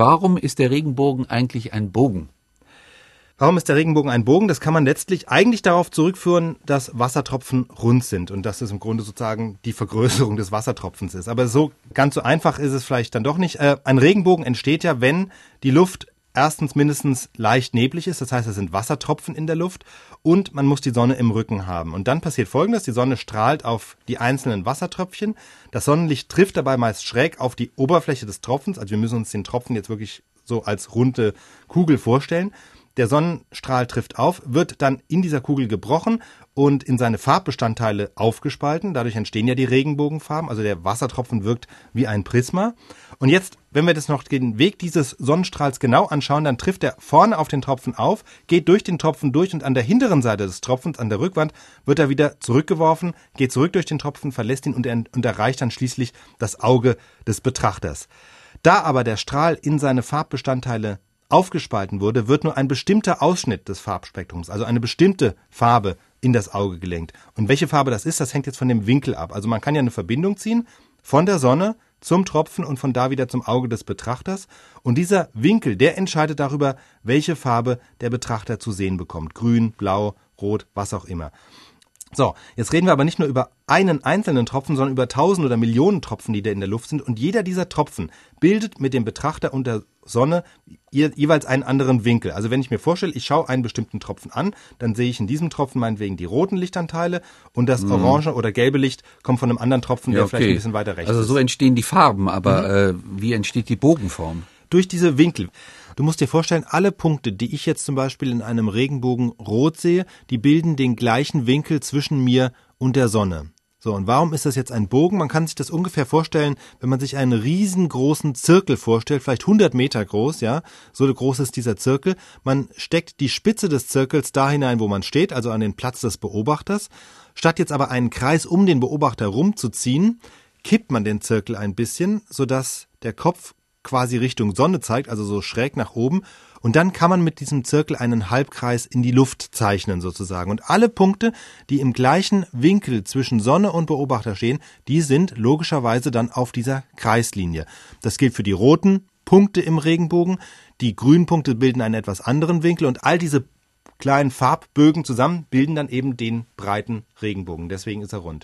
warum ist der Regenbogen eigentlich ein Bogen? Warum ist der Regenbogen ein Bogen? Das kann man letztlich eigentlich darauf zurückführen, dass Wassertropfen rund sind und dass es im Grunde sozusagen die Vergrößerung des Wassertropfens ist. Aber so ganz so einfach ist es vielleicht dann doch nicht. Äh, ein Regenbogen entsteht ja, wenn die Luft erstens mindestens leicht neblig ist, das heißt, es sind Wassertropfen in der Luft und man muss die Sonne im Rücken haben. Und dann passiert Folgendes, die Sonne strahlt auf die einzelnen Wassertröpfchen, das Sonnenlicht trifft dabei meist schräg auf die Oberfläche des Tropfens, also wir müssen uns den Tropfen jetzt wirklich so als runde Kugel vorstellen der Sonnenstrahl trifft auf, wird dann in dieser Kugel gebrochen und in seine Farbbestandteile aufgespalten. Dadurch entstehen ja die Regenbogenfarben. Also der Wassertropfen wirkt wie ein Prisma. Und jetzt, wenn wir das noch den Weg dieses Sonnenstrahls genau anschauen, dann trifft er vorne auf den Tropfen auf, geht durch den Tropfen durch und an der hinteren Seite des Tropfens, an der Rückwand, wird er wieder zurückgeworfen, geht zurück durch den Tropfen, verlässt ihn und, er, und erreicht dann schließlich das Auge des Betrachters. Da aber der Strahl in seine Farbbestandteile aufgespalten wurde, wird nur ein bestimmter Ausschnitt des Farbspektrums, also eine bestimmte Farbe in das Auge gelenkt. Und welche Farbe das ist, das hängt jetzt von dem Winkel ab. Also man kann ja eine Verbindung ziehen von der Sonne zum Tropfen und von da wieder zum Auge des Betrachters. Und dieser Winkel, der entscheidet darüber, welche Farbe der Betrachter zu sehen bekommt. Grün, blau, rot, was auch immer. So, jetzt reden wir aber nicht nur über einen einzelnen Tropfen, sondern über tausend oder Millionen Tropfen, die da in der Luft sind. Und jeder dieser Tropfen bildet mit dem Betrachter und der Sonne jeweils einen anderen Winkel. Also wenn ich mir vorstelle, ich schaue einen bestimmten Tropfen an, dann sehe ich in diesem Tropfen meinetwegen die roten Lichtanteile und das mhm. orange oder gelbe Licht kommt von einem anderen Tropfen, der okay. vielleicht ein bisschen weiter rechts also ist. Also so entstehen die Farben, aber mhm. äh, wie entsteht die Bogenform? Durch diese Winkel. Du musst dir vorstellen, alle Punkte, die ich jetzt zum Beispiel in einem Regenbogen rot sehe, die bilden den gleichen Winkel zwischen mir und der Sonne. So, und warum ist das jetzt ein Bogen? Man kann sich das ungefähr vorstellen, wenn man sich einen riesengroßen Zirkel vorstellt, vielleicht 100 Meter groß, ja, so groß ist dieser Zirkel. Man steckt die Spitze des Zirkels da hinein, wo man steht, also an den Platz des Beobachters. Statt jetzt aber einen Kreis um den Beobachter rumzuziehen, kippt man den Zirkel ein bisschen, sodass der Kopf quasi Richtung Sonne zeigt, also so schräg nach oben. Und dann kann man mit diesem Zirkel einen Halbkreis in die Luft zeichnen sozusagen. Und alle Punkte, die im gleichen Winkel zwischen Sonne und Beobachter stehen, die sind logischerweise dann auf dieser Kreislinie. Das gilt für die roten Punkte im Regenbogen. Die grünen Punkte bilden einen etwas anderen Winkel und all diese kleinen Farbbögen zusammen bilden dann eben den breiten Regenbogen. Deswegen ist er rund.